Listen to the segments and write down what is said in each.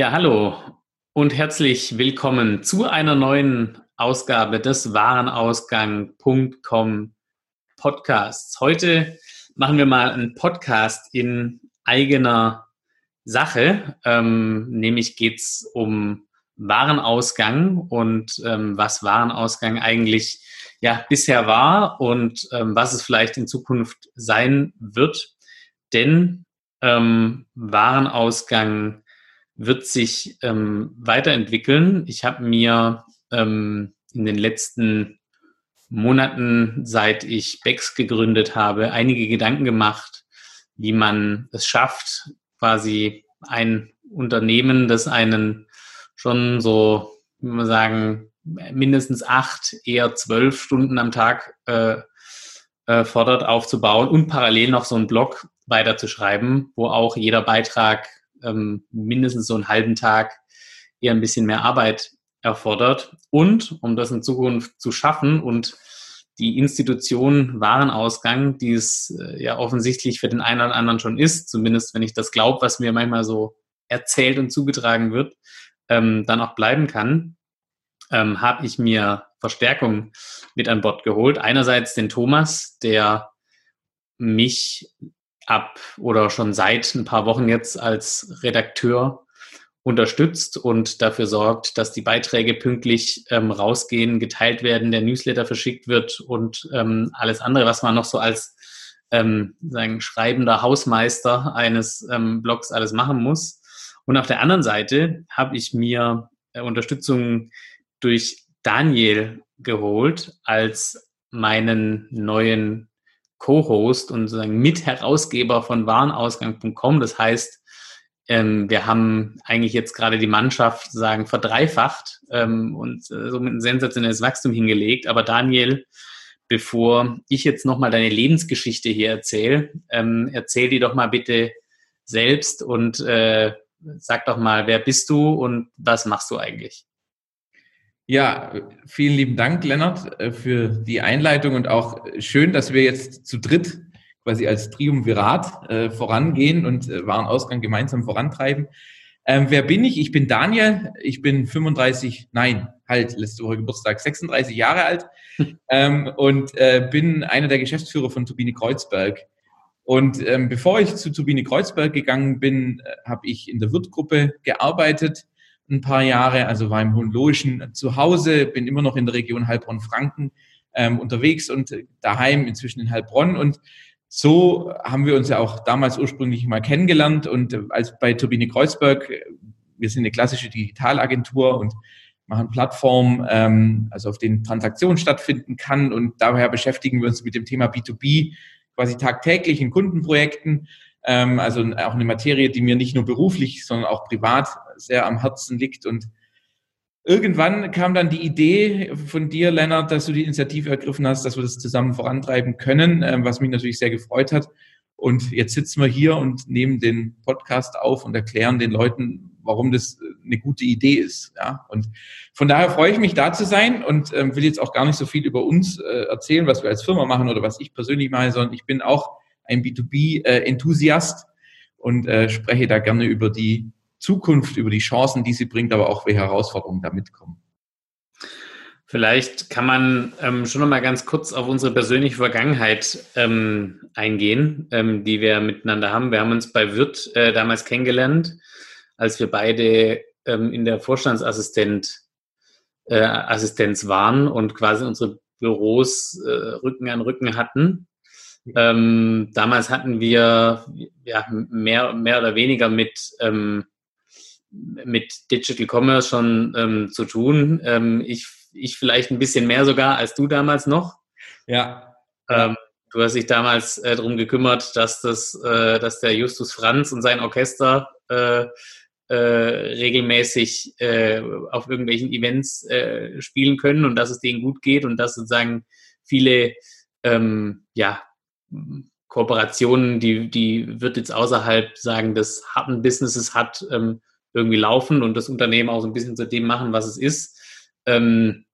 Ja, hallo und herzlich willkommen zu einer neuen Ausgabe des Warenausgang.com Podcasts. Heute machen wir mal einen Podcast in eigener Sache. Ähm, nämlich geht es um Warenausgang und ähm, was Warenausgang eigentlich ja bisher war und ähm, was es vielleicht in Zukunft sein wird. Denn ähm, Warenausgang wird sich ähm, weiterentwickeln. Ich habe mir ähm, in den letzten Monaten, seit ich Bex gegründet habe, einige Gedanken gemacht, wie man es schafft, quasi ein Unternehmen, das einen schon so, wie man sagen, mindestens acht, eher zwölf Stunden am Tag äh, äh, fordert, aufzubauen und parallel noch so einen Blog weiterzuschreiben, wo auch jeder Beitrag ähm, mindestens so einen halben Tag eher ein bisschen mehr Arbeit erfordert. Und um das in Zukunft zu schaffen und die Institution Warenausgang, die es äh, ja offensichtlich für den einen oder anderen schon ist, zumindest wenn ich das glaube, was mir manchmal so erzählt und zugetragen wird, ähm, dann auch bleiben kann, ähm, habe ich mir Verstärkung mit an Bord geholt. Einerseits den Thomas, der mich ab oder schon seit ein paar Wochen jetzt als Redakteur unterstützt und dafür sorgt, dass die Beiträge pünktlich ähm, rausgehen, geteilt werden, der Newsletter verschickt wird und ähm, alles andere, was man noch so als ähm, sagen, schreibender Hausmeister eines ähm, Blogs alles machen muss. Und auf der anderen Seite habe ich mir äh, Unterstützung durch Daniel geholt als meinen neuen Co-Host und sozusagen Mitherausgeber von Warenausgang.com. Das heißt, ähm, wir haben eigentlich jetzt gerade die Mannschaft sagen verdreifacht ähm, und äh, somit ein sensationelles Wachstum hingelegt. Aber Daniel, bevor ich jetzt nochmal deine Lebensgeschichte hier erzähle, ähm, erzähl die doch mal bitte selbst und äh, sag doch mal, wer bist du und was machst du eigentlich? Ja, vielen lieben Dank, Lennart, äh, für die Einleitung und auch schön, dass wir jetzt zu dritt quasi als Triumvirat äh, vorangehen und äh, Warenausgang gemeinsam vorantreiben. Ähm, wer bin ich? Ich bin Daniel. Ich bin 35, nein, halt, letzte Woche Geburtstag, 36 Jahre alt ähm, und äh, bin einer der Geschäftsführer von Turbine Kreuzberg. Und ähm, bevor ich zu Turbine Kreuzberg gegangen bin, äh, habe ich in der Wirtgruppe gearbeitet ein paar Jahre, also war im Hohenlohischen zu Hause, bin immer noch in der Region Heilbronn-Franken ähm, unterwegs und daheim inzwischen in Heilbronn. Und so haben wir uns ja auch damals ursprünglich mal kennengelernt. Und äh, als bei Turbine Kreuzberg, wir sind eine klassische Digitalagentur und machen Plattformen, ähm, also auf denen Transaktionen stattfinden kann. Und daher beschäftigen wir uns mit dem Thema B2B quasi tagtäglich in Kundenprojekten. Ähm, also auch eine Materie, die mir nicht nur beruflich, sondern auch privat sehr am Herzen liegt. Und irgendwann kam dann die Idee von dir, Lennart, dass du die Initiative ergriffen hast, dass wir das zusammen vorantreiben können, ähm, was mich natürlich sehr gefreut hat. Und jetzt sitzen wir hier und nehmen den Podcast auf und erklären den Leuten, warum das eine gute Idee ist. Ja, und von daher freue ich mich, da zu sein und ähm, will jetzt auch gar nicht so viel über uns äh, erzählen, was wir als Firma machen oder was ich persönlich mache, sondern ich bin auch ein B2B-Enthusiast und äh, spreche da gerne über die Zukunft, über die Chancen, die sie bringt, aber auch welche Herausforderungen damit kommen. Vielleicht kann man ähm, schon noch mal ganz kurz auf unsere persönliche Vergangenheit ähm, eingehen, ähm, die wir miteinander haben. Wir haben uns bei Wirt äh, damals kennengelernt, als wir beide ähm, in der Vorstandsassistent äh, waren und quasi unsere Büros äh, Rücken an Rücken hatten. Ähm, damals hatten wir ja, mehr, mehr oder weniger mit, ähm, mit Digital Commerce schon ähm, zu tun. Ähm, ich, ich vielleicht ein bisschen mehr sogar als du damals noch. Ja. Ähm, du hast dich damals äh, darum gekümmert, dass, das, äh, dass der Justus Franz und sein Orchester äh, äh, regelmäßig äh, auf irgendwelchen Events äh, spielen können und dass es denen gut geht und dass sozusagen viele ähm, ja, Kooperationen, die, die wird jetzt außerhalb sagen, des harten Businesses hat, ähm, irgendwie laufen und das Unternehmen auch so ein bisschen zu dem machen, was es ist. Ähm,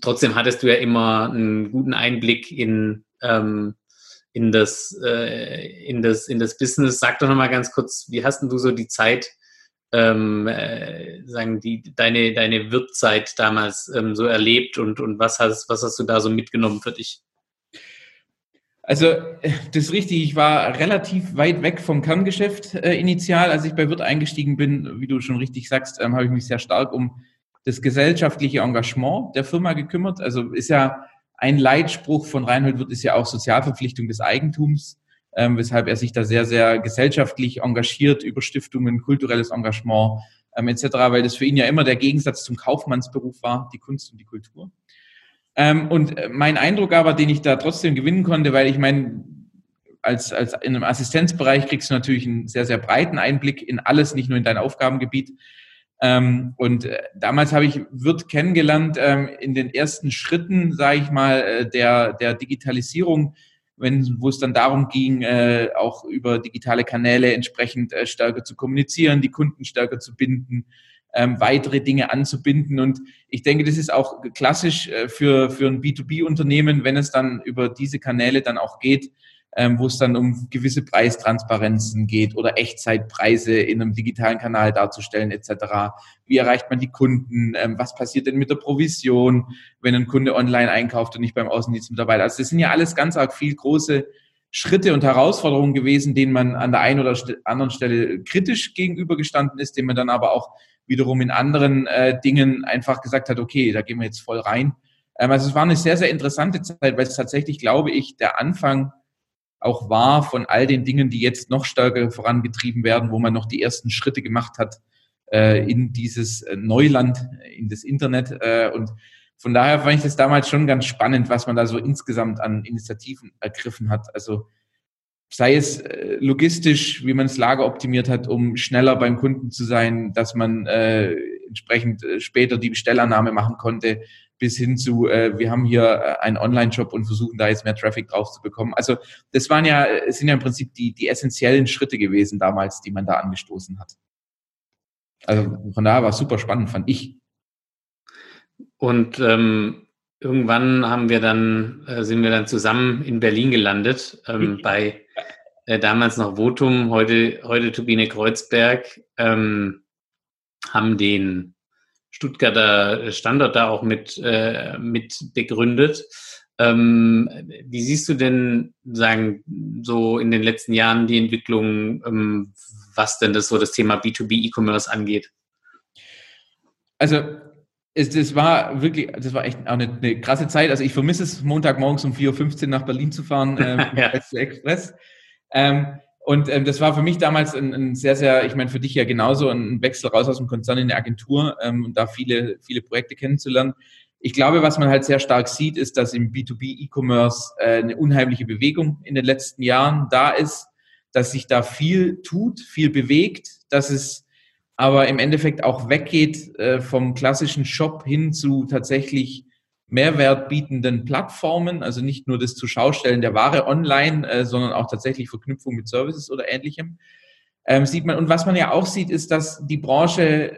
trotzdem hattest du ja immer einen guten Einblick in, ähm, in, das, äh, in, das, in das Business. Sag doch nochmal ganz kurz, wie hast denn du so die Zeit ähm, äh, sagen die deine deine Wirtzeit damals ähm, so erlebt und und was hast was hast du da so mitgenommen für dich? Also das ist richtig, ich war relativ weit weg vom Kerngeschäft äh, initial. Als ich bei Wirt eingestiegen bin, wie du schon richtig sagst, ähm, habe ich mich sehr stark um das gesellschaftliche Engagement der Firma gekümmert. Also ist ja ein Leitspruch von Reinhold Wirt ist ja auch Sozialverpflichtung des Eigentums, ähm, weshalb er sich da sehr, sehr gesellschaftlich engagiert über Stiftungen, kulturelles Engagement ähm, etc., weil das für ihn ja immer der Gegensatz zum Kaufmannsberuf war, die Kunst und die Kultur. Ähm, und äh, mein Eindruck aber, den ich da trotzdem gewinnen konnte, weil ich meine, als, als in einem Assistenzbereich kriegst du natürlich einen sehr, sehr breiten Einblick in alles, nicht nur in dein Aufgabengebiet. Ähm, und äh, damals habe ich Wirt kennengelernt ähm, in den ersten Schritten, sage ich mal, äh, der, der Digitalisierung, wenn, wo es dann darum ging, äh, auch über digitale Kanäle entsprechend äh, stärker zu kommunizieren, die Kunden stärker zu binden, ähm, weitere Dinge anzubinden. Und ich denke, das ist auch klassisch äh, für, für ein B2B-Unternehmen, wenn es dann über diese Kanäle dann auch geht, ähm, wo es dann um gewisse Preistransparenzen geht oder Echtzeitpreise in einem digitalen Kanal darzustellen etc. Wie erreicht man die Kunden? Ähm, was passiert denn mit der Provision, wenn ein Kunde online einkauft und nicht beim Außendienstmitarbeiter? Also das sind ja alles ganz arg viel große Schritte und Herausforderungen gewesen, denen man an der einen oder anderen Stelle kritisch gegenübergestanden ist, denen man dann aber auch wiederum in anderen äh, Dingen einfach gesagt hat, okay, da gehen wir jetzt voll rein. Ähm, also es war eine sehr, sehr interessante Zeit, weil es tatsächlich, glaube ich, der Anfang auch war von all den Dingen, die jetzt noch stärker vorangetrieben werden, wo man noch die ersten Schritte gemacht hat äh, in dieses äh, Neuland, in das Internet. Äh, und von daher fand ich das damals schon ganz spannend, was man da so insgesamt an Initiativen ergriffen hat. Also sei es äh, logistisch, wie man das Lager optimiert hat, um schneller beim Kunden zu sein, dass man äh, entsprechend äh, später die Bestellannahme machen konnte, bis hin zu, äh, wir haben hier äh, einen Online-Shop und versuchen da jetzt mehr Traffic drauf zu bekommen. Also das waren ja, sind ja im Prinzip die, die essentiellen Schritte gewesen damals, die man da angestoßen hat. Also von daher war es super spannend, fand ich. Und ähm, irgendwann haben wir dann, äh, sind wir dann zusammen in Berlin gelandet, ähm, bei äh, damals noch Votum, heute, heute Turbine Kreuzberg, ähm, haben den Stuttgarter Standort da auch mit, äh, mit begründet. Ähm, wie siehst du denn, sagen, so in den letzten Jahren die Entwicklung, ähm, was denn das so das Thema B2B E-Commerce angeht? Also es, das war wirklich, das war echt auch eine, eine, krasse Zeit. Also ich vermisse es, Montagmorgens um 4.15 Uhr nach Berlin zu fahren, äh, ja. Express. Ähm, und ähm, das war für mich damals ein, ein, sehr, sehr, ich meine, für dich ja genauso ein Wechsel raus aus dem Konzern in eine Agentur ähm, und da viele, viele Projekte kennenzulernen. Ich glaube, was man halt sehr stark sieht, ist, dass im B2B E-Commerce äh, eine unheimliche Bewegung in den letzten Jahren da ist, dass sich da viel tut, viel bewegt, dass es aber im Endeffekt auch weggeht äh, vom klassischen Shop hin zu tatsächlich Mehrwert bietenden Plattformen, also nicht nur das Zuschaustellen der Ware online, äh, sondern auch tatsächlich Verknüpfung mit Services oder ähnlichem. Ähm, sieht man, und was man ja auch sieht, ist, dass die Branche,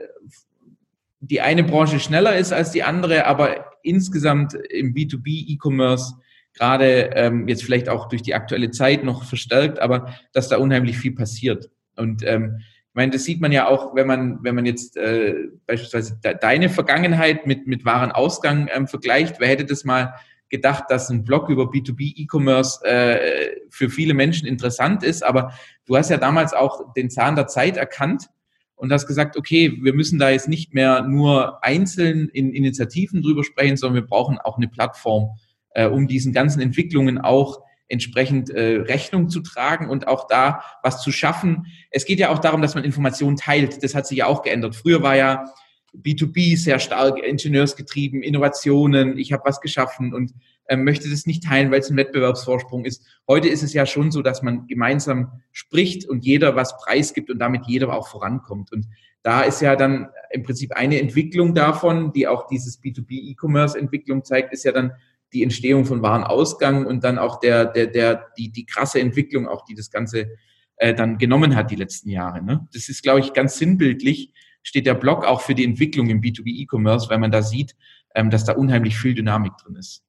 die eine Branche schneller ist als die andere, aber insgesamt im B2B E-Commerce gerade ähm, jetzt vielleicht auch durch die aktuelle Zeit noch verstärkt, aber dass da unheimlich viel passiert. Und ähm, ich meine, das sieht man ja auch, wenn man, wenn man jetzt äh, beispielsweise de deine Vergangenheit mit, mit Warenausgang ähm, vergleicht. Wer hätte das mal gedacht, dass ein Blog über B2B E-Commerce äh, für viele Menschen interessant ist? Aber du hast ja damals auch den Zahn der Zeit erkannt und hast gesagt, okay, wir müssen da jetzt nicht mehr nur einzeln in Initiativen drüber sprechen, sondern wir brauchen auch eine Plattform, äh, um diesen ganzen Entwicklungen auch entsprechend äh, Rechnung zu tragen und auch da was zu schaffen. Es geht ja auch darum, dass man Informationen teilt. Das hat sich ja auch geändert. Früher war ja B2B sehr stark ingenieursgetrieben, Innovationen, ich habe was geschaffen und äh, möchte das nicht teilen, weil es ein Wettbewerbsvorsprung ist. Heute ist es ja schon so, dass man gemeinsam spricht und jeder was preisgibt und damit jeder auch vorankommt. Und da ist ja dann im Prinzip eine Entwicklung davon, die auch dieses B2B E-Commerce Entwicklung zeigt, ist ja dann die Entstehung von Warenausgang und dann auch der, der, der, die, die krasse Entwicklung, auch die das Ganze äh, dann genommen hat die letzten Jahre. Ne? Das ist, glaube ich, ganz sinnbildlich, steht der Blog auch für die Entwicklung im B2B E-Commerce, weil man da sieht, ähm, dass da unheimlich viel Dynamik drin ist.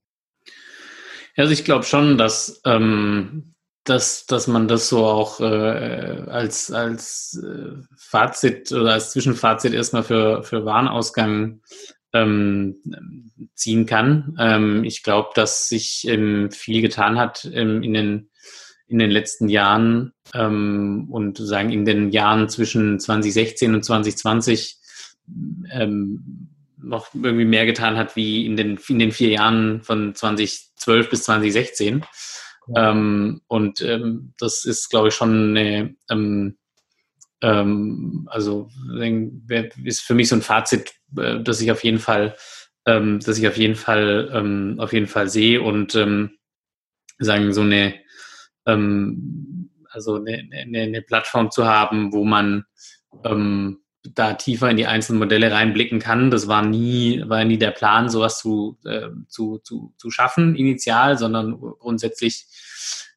Also ich glaube schon, dass ähm, dass, dass man das so auch äh, als, als äh, Fazit oder als Zwischenfazit erstmal für, für Warenausgang ähm, ziehen kann. Ähm, ich glaube, dass sich ähm, viel getan hat ähm, in, den, in den letzten Jahren ähm, und sagen in den Jahren zwischen 2016 und 2020 ähm, noch irgendwie mehr getan hat wie in den, in den vier Jahren von 2012 bis 2016. Ja. Und das ist, glaube ich, schon eine, also ist für mich so ein Fazit, äh, dass ich auf jeden Fall, ähm, dass ich auf jeden Fall, ähm, auf jeden Fall sehe und ähm, sagen so eine, ähm, also eine, eine, eine Plattform zu haben, wo man ähm, da tiefer in die einzelnen Modelle reinblicken kann. Das war nie, war nie der Plan, sowas zu, äh, zu, zu, zu schaffen initial, sondern grundsätzlich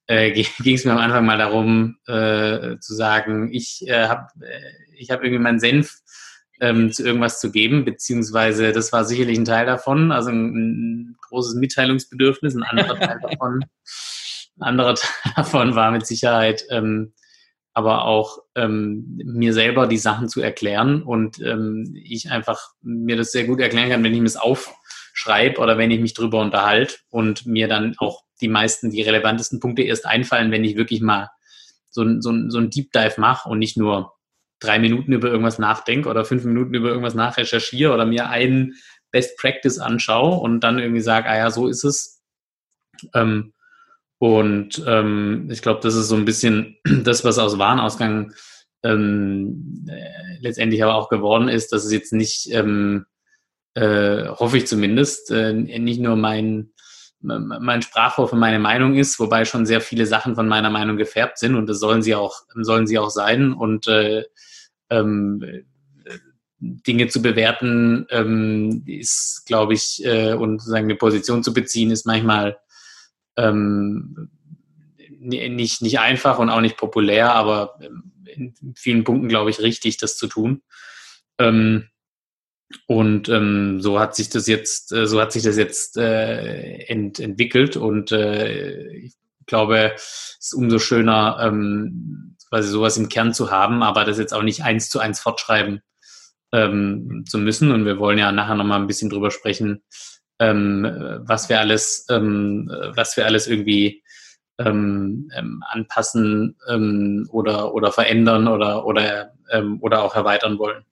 äh, ging es mir am Anfang mal darum äh, zu sagen, ich äh, habe äh, hab irgendwie meinen Senf ähm, zu irgendwas zu geben, beziehungsweise das war sicherlich ein Teil davon, also ein, ein großes Mitteilungsbedürfnis, ein anderer Teil davon. Ein anderer Teil davon war mit Sicherheit ähm, aber auch ähm, mir selber die Sachen zu erklären und ähm, ich einfach mir das sehr gut erklären kann, wenn ich mir es aufschreibe oder wenn ich mich drüber unterhalte und mir dann auch die meisten, die relevantesten Punkte erst einfallen, wenn ich wirklich mal so, so, so ein Deep Dive mache und nicht nur drei Minuten über irgendwas nachdenke oder fünf Minuten über irgendwas nachrecherchiere oder mir einen Best Practice anschaue und dann irgendwie sage, ah ja, so ist es. Ähm, und ähm, ich glaube, das ist so ein bisschen das, was aus Warenausgang ähm, äh, letztendlich aber auch geworden ist, dass es jetzt nicht, ähm, äh, hoffe ich zumindest, äh, nicht nur mein, mein Sprachrohr für meine Meinung ist, wobei schon sehr viele Sachen von meiner Meinung gefärbt sind und das sollen sie auch, sollen sie auch sein. Und äh, ähm, Dinge zu bewerten ähm, ist, glaube ich, äh, und sozusagen eine Position zu beziehen, ist manchmal ähm, nicht, nicht einfach und auch nicht populär, aber in vielen Punkten, glaube ich, richtig, das zu tun. Ähm, und ähm, so hat sich das jetzt, äh, so hat sich das jetzt äh, ent, entwickelt und äh, ich glaube, es ist umso schöner, ähm, quasi sowas im Kern zu haben, aber das jetzt auch nicht eins zu eins fortschreiben ähm, zu müssen. Und wir wollen ja nachher nochmal ein bisschen drüber sprechen, ähm, was wir alles, ähm, was wir alles irgendwie ähm, ähm anpassen ähm, oder, oder verändern oder, oder, ähm, oder auch erweitern wollen.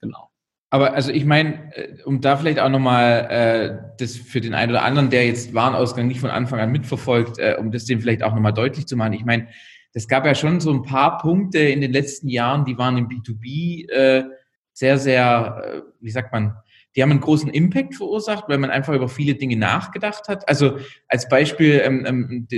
Genau. Aber also ich meine, äh, um da vielleicht auch nochmal äh, das für den einen oder anderen, der jetzt Warenausgang nicht von Anfang an mitverfolgt, äh, um das dem vielleicht auch nochmal deutlich zu machen. Ich meine, es gab ja schon so ein paar Punkte in den letzten Jahren, die waren im B2B äh, sehr, sehr, äh, wie sagt man, die haben einen großen Impact verursacht, weil man einfach über viele Dinge nachgedacht hat. Also als Beispiel ähm, ähm,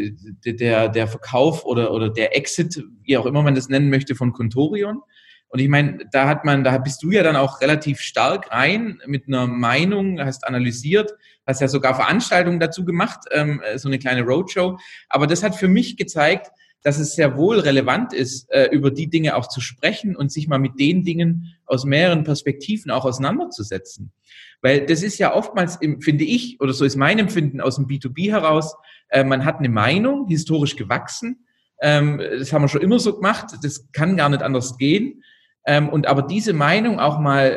der, der Verkauf oder, oder der Exit, wie auch immer man das nennen möchte, von Contorion. Und ich meine, da hat man, da bist du ja dann auch relativ stark rein mit einer Meinung, hast analysiert, hast ja sogar Veranstaltungen dazu gemacht, ähm, so eine kleine Roadshow. Aber das hat für mich gezeigt, dass es sehr wohl relevant ist, äh, über die Dinge auch zu sprechen und sich mal mit den Dingen aus mehreren Perspektiven auch auseinanderzusetzen. Weil das ist ja oftmals, finde ich, oder so ist mein Empfinden aus dem B2B heraus, äh, man hat eine Meinung, historisch gewachsen, ähm, das haben wir schon immer so gemacht, das kann gar nicht anders gehen. Ähm, und aber diese Meinung auch mal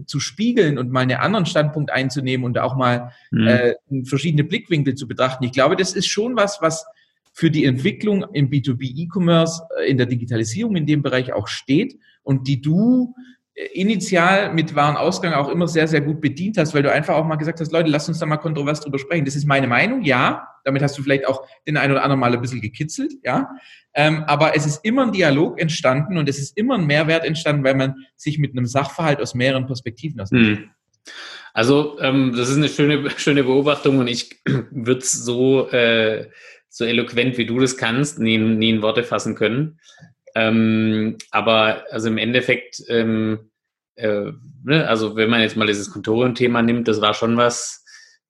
äh, zu spiegeln und mal einen anderen Standpunkt einzunehmen und auch mal mhm. äh, verschiedene Blickwinkel zu betrachten, ich glaube, das ist schon was, was für die Entwicklung im B2B E-Commerce, äh, in der Digitalisierung in dem Bereich auch steht und die du initial mit Warenausgang auch immer sehr, sehr gut bedient hast, weil du einfach auch mal gesagt hast, Leute, lass uns da mal kontrovers drüber sprechen. Das ist meine Meinung, ja. Damit hast du vielleicht auch den einen oder anderen Mal ein bisschen gekitzelt, ja. Ähm, aber es ist immer ein Dialog entstanden und es ist immer ein Mehrwert entstanden, weil man sich mit einem Sachverhalt aus mehreren Perspektiven auseinandersetzt. Hm. Also ähm, das ist eine schöne, schöne Beobachtung und ich würde es so äh, so eloquent, wie du das kannst, nie, nie in Worte fassen können. Ähm, aber also im Endeffekt, ähm, äh, ne, also wenn man jetzt mal dieses Kontorium-Thema nimmt, das war schon was,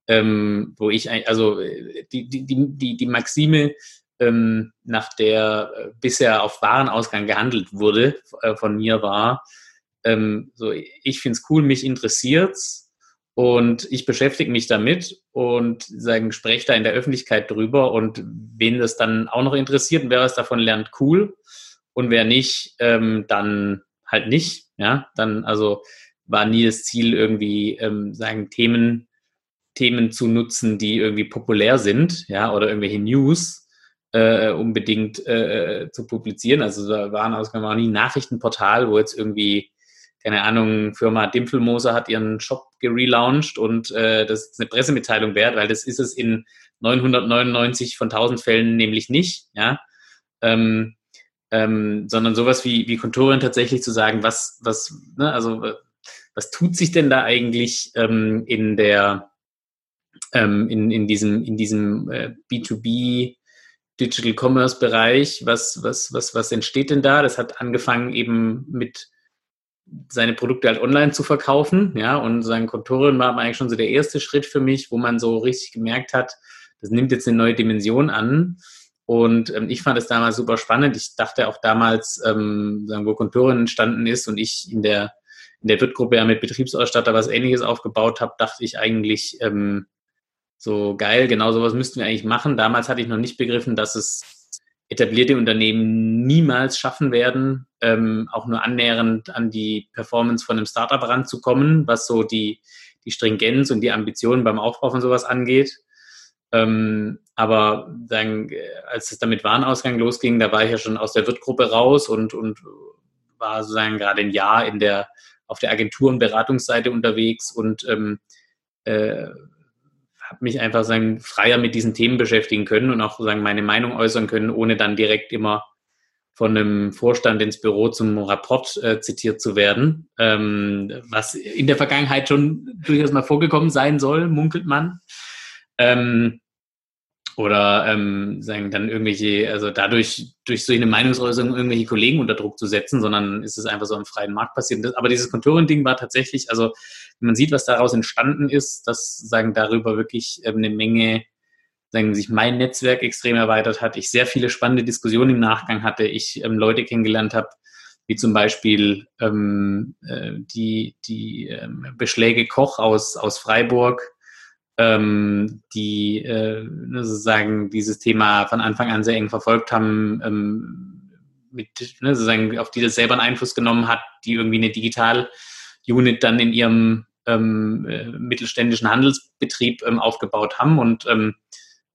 ähm, wo ich, also die, die, die, die Maxime, ähm, nach der äh, bisher auf Warenausgang gehandelt wurde, äh, von mir war, ähm, so ich finde es cool, mich interessiert's und ich beschäftige mich damit und sagen, spreche da in der Öffentlichkeit drüber und wen das dann auch noch interessiert und wer was davon lernt, cool. Und wer nicht, ähm, dann halt nicht. Ja, dann also war nie das Ziel, irgendwie ähm, sagen Themen, Themen zu nutzen, die irgendwie populär sind, ja, oder irgendwelche News äh, unbedingt äh, zu publizieren. Also da waren ausgegangen nie ein Nachrichtenportal, wo jetzt irgendwie keine Ahnung, Firma Dimpfelmoser hat ihren Shop gelauncht und äh, das ist eine Pressemitteilung wert, weil das ist es in 999 von 1000 Fällen nämlich nicht, ja, ähm, ähm, sondern sowas wie, wie Kontorin tatsächlich zu sagen, was, was, ne, also was tut sich denn da eigentlich ähm, in der, ähm, in, in diesem, in diesem äh, B2B Digital Commerce Bereich, was, was, was, was entsteht denn da? Das hat angefangen eben mit seine Produkte halt online zu verkaufen, ja, und sein Kontorin war eigentlich schon so der erste Schritt für mich, wo man so richtig gemerkt hat, das nimmt jetzt eine neue Dimension an. Und ähm, ich fand es damals super spannend. Ich dachte auch damals, ähm, wo Kontorin entstanden ist und ich in der in der Wirt-Gruppe ja mit Betriebsausstatter was ähnliches aufgebaut habe, dachte ich eigentlich ähm, so geil, genau sowas müssten wir eigentlich machen. Damals hatte ich noch nicht begriffen, dass es etablierte Unternehmen niemals schaffen werden, ähm, auch nur annähernd an die Performance von einem Startup ranzukommen, was so die, die Stringenz und die Ambitionen beim Aufbau von sowas angeht. Ähm, aber dann, als es damit Warenausgang losging, da war ich ja schon aus der Wirtgruppe raus und, und war sozusagen gerade ein Jahr in der, auf der Agentur- und Beratungsseite unterwegs und ähm, äh, habe mich einfach sagen, freier mit diesen Themen beschäftigen können und auch sagen, meine Meinung äußern können, ohne dann direkt immer von einem Vorstand ins Büro zum Rapport äh, zitiert zu werden, ähm, was in der Vergangenheit schon durchaus mal vorgekommen sein soll, munkelt man. Ähm, oder ähm, sagen dann irgendwelche, also dadurch durch so eine Meinungsäußerung irgendwelche Kollegen unter Druck zu setzen, sondern ist es einfach so am freien Markt passiert. Aber dieses Contouring-Ding war tatsächlich, also man sieht, was daraus entstanden ist, dass sagen darüber wirklich ähm, eine Menge, sagen sich mein Netzwerk extrem erweitert hat, ich sehr viele spannende Diskussionen im Nachgang hatte, ich ähm, Leute kennengelernt habe, wie zum Beispiel ähm, äh, die, die ähm, Beschläge Koch aus, aus Freiburg, ähm, die äh, ne, sozusagen dieses Thema von Anfang an sehr eng verfolgt haben, ähm, mit, ne, sozusagen, auf die das selber einen Einfluss genommen hat, die irgendwie eine Digital-Unit dann in ihrem ähm, äh, mittelständischen Handelsbetrieb ähm, aufgebaut haben und ähm,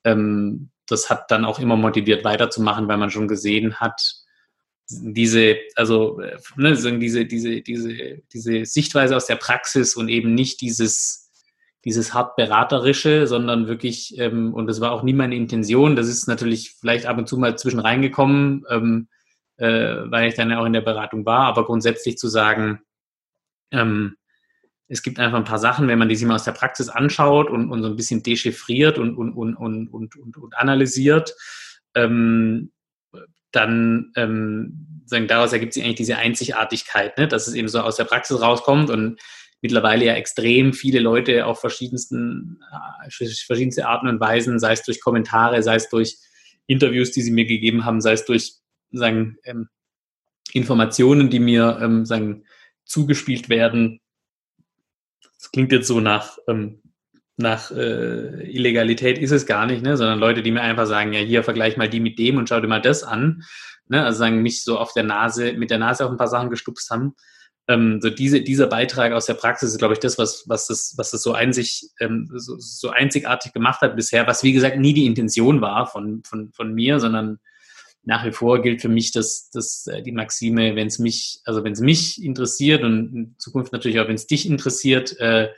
ähm, das hat dann auch immer motiviert weiterzumachen, weil man schon gesehen hat, diese, also äh, ne, diese, diese, diese, diese Sichtweise aus der Praxis und eben nicht dieses dieses hart beraterische, sondern wirklich, ähm, und das war auch nie meine Intention, das ist natürlich vielleicht ab und zu mal zwischen reingekommen, ähm, äh, weil ich dann ja auch in der Beratung war, aber grundsätzlich zu sagen, ähm, es gibt einfach ein paar Sachen, wenn man die sich mal aus der Praxis anschaut und, und so ein bisschen dechiffriert und, und, und, und, und, und, und analysiert, ähm, dann ähm, sagen, daraus ergibt sich eigentlich diese Einzigartigkeit, ne? dass es eben so aus der Praxis rauskommt und mittlerweile ja extrem viele Leute auf verschiedensten, äh, verschiedenste Arten und Weisen, sei es durch Kommentare, sei es durch Interviews, die sie mir gegeben haben, sei es durch sagen, ähm, Informationen, die mir ähm, sagen, zugespielt werden. Das klingt jetzt so nach, ähm, nach äh, Illegalität ist es gar nicht, ne? sondern Leute, die mir einfach sagen, ja, hier vergleich mal die mit dem und schau dir mal das an. Ne? Also sagen, mich so auf der Nase, mit der Nase auf ein paar Sachen gestupst haben ähm, so diese, dieser Beitrag aus der Praxis ist, glaube ich, das, was, was das, was das so, einzig, ähm, so, so einzigartig gemacht hat bisher, was wie gesagt nie die Intention war von, von, von mir, sondern nach wie vor gilt für mich dass, dass äh, die Maxime, wenn es mich, also wenn es mich interessiert und in Zukunft natürlich auch, wenn es dich interessiert, äh,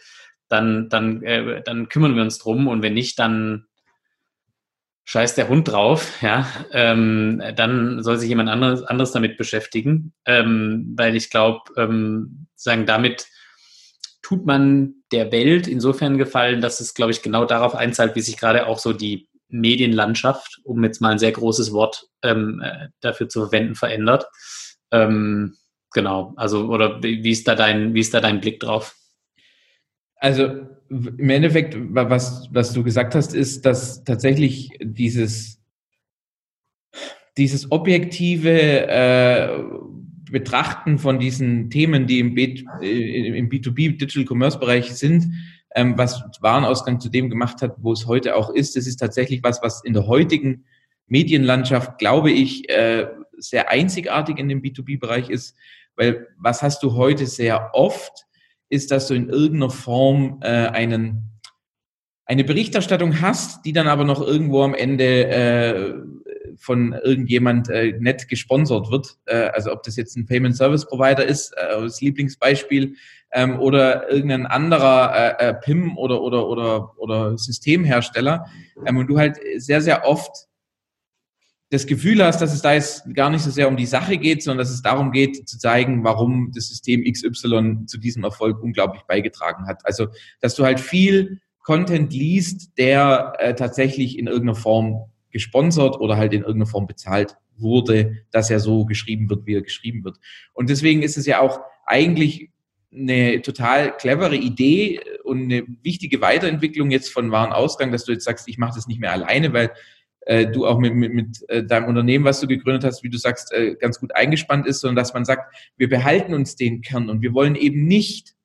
dann, dann, äh, dann kümmern wir uns drum und wenn nicht, dann scheiß der Hund drauf, ja, ähm, dann soll sich jemand anderes, anderes damit beschäftigen, ähm, weil ich glaube, ähm, sagen, damit tut man der Welt insofern gefallen, dass es, glaube ich, genau darauf einzahlt, wie sich gerade auch so die Medienlandschaft, um jetzt mal ein sehr großes Wort ähm, äh, dafür zu verwenden, verändert. Ähm, genau, also, oder wie ist da dein, wie ist da dein Blick drauf? Also im Endeffekt, was, was du gesagt hast, ist, dass tatsächlich dieses, dieses objektive äh, Betrachten von diesen Themen, die im, B, äh, im B2B Digital Commerce Bereich sind, ähm, was Warenausgang zu dem gemacht hat, wo es heute auch ist. Das ist tatsächlich was, was in der heutigen Medienlandschaft, glaube ich, äh, sehr einzigartig in dem B2B-Bereich ist, weil was hast du heute sehr oft, ist, dass du in irgendeiner Form äh, einen eine Berichterstattung hast, die dann aber noch irgendwo am Ende äh, von irgendjemand äh, nett gesponsert wird. Äh, also ob das jetzt ein Payment Service Provider ist, äh, das Lieblingsbeispiel, ähm, oder irgendein anderer äh, äh, PIM oder, oder, oder, oder Systemhersteller. Ähm, und du halt sehr, sehr oft das Gefühl hast, dass es da jetzt gar nicht so sehr um die Sache geht, sondern dass es darum geht, zu zeigen, warum das System XY zu diesem Erfolg unglaublich beigetragen hat. Also, dass du halt viel Content liest, der äh, tatsächlich in irgendeiner Form gesponsert oder halt in irgendeiner Form bezahlt wurde, dass er so geschrieben wird, wie er geschrieben wird. Und deswegen ist es ja auch eigentlich eine total clevere Idee und eine wichtige Weiterentwicklung jetzt von Warenausgang, dass du jetzt sagst, ich mache das nicht mehr alleine, weil äh, du auch mit, mit, mit äh, deinem Unternehmen, was du gegründet hast, wie du sagst, äh, ganz gut eingespannt ist, sondern dass man sagt, wir behalten uns den Kern und wir wollen eben nicht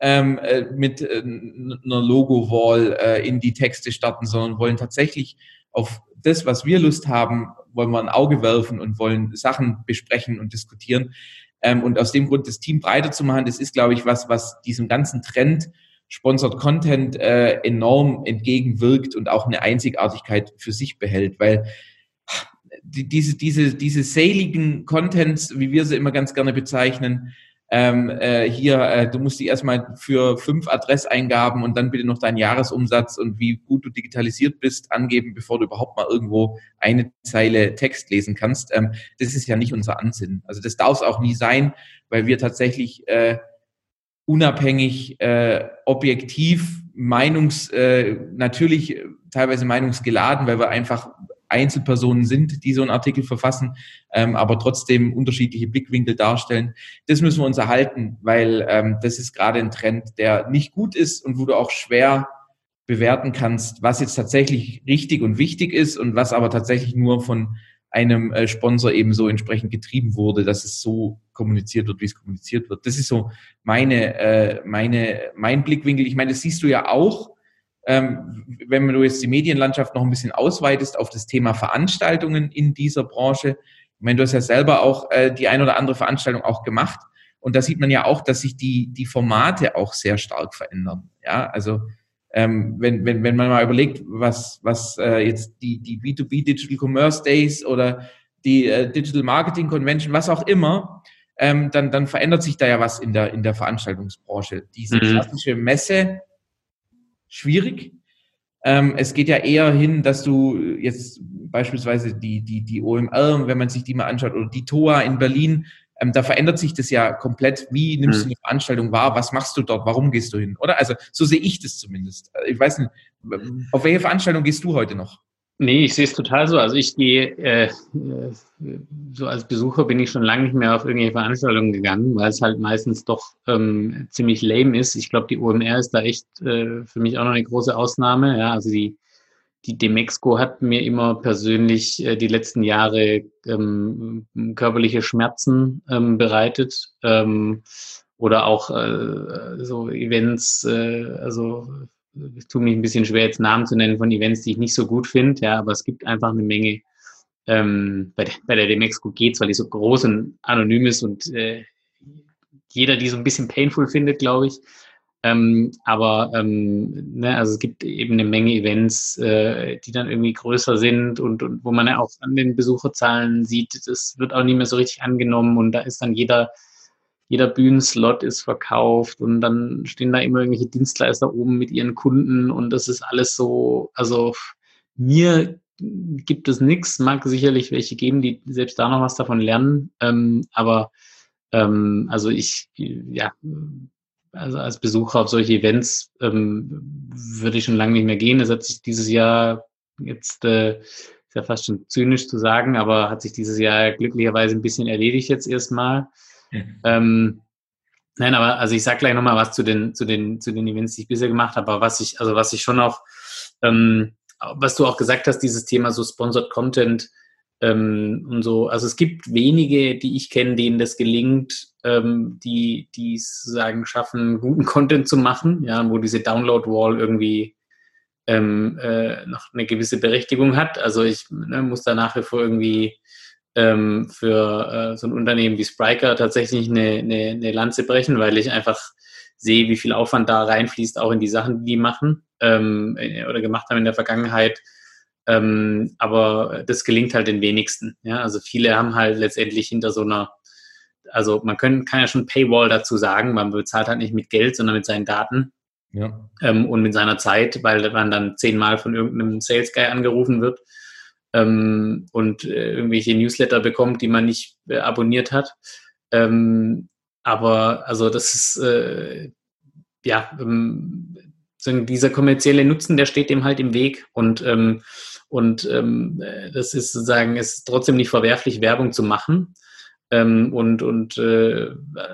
ähm, äh, mit äh, einer Logo-Wall äh, in die Texte starten, sondern wollen tatsächlich auf das, was wir Lust haben, wollen wir ein Auge werfen und wollen Sachen besprechen und diskutieren. Ähm, und aus dem Grund das Team breiter zu machen, das ist, glaube ich, was, was diesem ganzen Trend Sponsored Content äh, enorm entgegenwirkt und auch eine Einzigartigkeit für sich behält, weil die, diese, diese, diese saligen Contents, wie wir sie immer ganz gerne bezeichnen, ähm, äh, hier, äh, du musst die erstmal für fünf Adresseingaben und dann bitte noch deinen Jahresumsatz und wie gut du digitalisiert bist angeben, bevor du überhaupt mal irgendwo eine Zeile Text lesen kannst. Ähm, das ist ja nicht unser Ansinnen. Also das darf es auch nie sein, weil wir tatsächlich äh, unabhängig, äh, objektiv, meinungs, äh, natürlich teilweise meinungsgeladen, weil wir einfach Einzelpersonen sind, die so einen Artikel verfassen, ähm, aber trotzdem unterschiedliche Blickwinkel darstellen. Das müssen wir uns erhalten, weil ähm, das ist gerade ein Trend, der nicht gut ist und wo du auch schwer bewerten kannst, was jetzt tatsächlich richtig und wichtig ist und was aber tatsächlich nur von einem äh, Sponsor eben so entsprechend getrieben wurde, dass es so kommuniziert wird, wie es kommuniziert wird. Das ist so meine, äh, meine, mein Blickwinkel. Ich meine, das siehst du ja auch, ähm, wenn du jetzt die Medienlandschaft noch ein bisschen ausweitest auf das Thema Veranstaltungen in dieser Branche. Ich meine, du hast ja selber auch äh, die ein oder andere Veranstaltung auch gemacht. Und da sieht man ja auch, dass sich die, die Formate auch sehr stark verändern. Ja, also ähm, wenn, wenn, wenn man mal überlegt, was, was äh, jetzt die, die B2B Digital Commerce Days oder die äh, Digital Marketing Convention, was auch immer, ähm, dann, dann verändert sich da ja was in der, in der Veranstaltungsbranche. Diese mhm. klassische Messe, schwierig. Ähm, es geht ja eher hin, dass du jetzt beispielsweise die, die, die OMR, wenn man sich die mal anschaut, oder die TOA in Berlin, ähm, da verändert sich das ja komplett. Wie nimmst du mhm. eine Veranstaltung wahr? Was machst du dort? Warum gehst du hin? Oder? Also so sehe ich das zumindest. Ich weiß nicht, auf welche Veranstaltung gehst du heute noch? Nee, ich sehe es total so. Also ich gehe, äh, so als Besucher bin ich schon lange nicht mehr auf irgendwelche Veranstaltungen gegangen, weil es halt meistens doch ähm, ziemlich lame ist. Ich glaube, die OMR ist da echt äh, für mich auch noch eine große Ausnahme. Ja, also die die Demexco hat mir immer persönlich äh, die letzten Jahre ähm, körperliche Schmerzen ähm, bereitet ähm, oder auch äh, so Events, äh, also ich tue mich ein bisschen schwer, jetzt Namen zu nennen von Events, die ich nicht so gut finde, ja, aber es gibt einfach eine Menge. Ähm, bei, der, bei der Demexco geht's, weil die so groß und anonym ist und äh, jeder die so ein bisschen painful findet, glaube ich. Ähm, aber ähm, ne, also es gibt eben eine Menge Events, äh, die dann irgendwie größer sind und, und wo man ja auch an den Besucherzahlen sieht, das wird auch nicht mehr so richtig angenommen und da ist dann jeder, jeder Bühnenslot ist verkauft und dann stehen da immer irgendwelche Dienstleister oben mit ihren Kunden und das ist alles so, also mir gibt es nichts, mag sicherlich welche geben, die selbst da noch was davon lernen, ähm, aber ähm, also ich, ja, also als Besucher auf solche Events ähm, würde ich schon lange nicht mehr gehen. Das hat sich dieses Jahr jetzt, äh, ist ja fast schon zynisch zu sagen, aber hat sich dieses Jahr glücklicherweise ein bisschen erledigt jetzt erstmal. Mhm. Ähm, nein, aber also ich sage gleich nochmal was zu den, zu den, zu den Events, die ich bisher gemacht habe, aber was ich, also was ich schon auch, ähm, was du auch gesagt hast, dieses Thema so Sponsored Content, Ähm, und so, also es gibt wenige, die ich kenne, denen das gelingt, ähm, die, die sagen, schaffen, guten Content zu machen, ja, wo diese Download-Wall irgendwie ähm, äh, noch eine gewisse Berechtigung hat. Also ich ne, muss da nach wie vor irgendwie ähm, für äh, so ein Unternehmen wie Spriker tatsächlich eine, eine, eine Lanze brechen, weil ich einfach sehe, wie viel Aufwand da reinfließt, auch in die Sachen, die die machen ähm, äh, oder gemacht haben in der Vergangenheit. Ähm, aber das gelingt halt den wenigsten. Ja? Also viele haben halt letztendlich hinter so einer, also man können, kann ja schon Paywall dazu sagen, man bezahlt halt nicht mit Geld, sondern mit seinen Daten ja. ähm, und mit seiner Zeit, weil man dann zehnmal von irgendeinem Sales Guy angerufen wird ähm, und äh, irgendwelche Newsletter bekommt, die man nicht äh, abonniert hat. Ähm, aber also das ist äh, ja ähm, dieser kommerzielle Nutzen, der steht dem halt im Weg und ähm, und ähm, das ist sozusagen ist trotzdem nicht verwerflich, Werbung zu machen. Ähm, und und äh,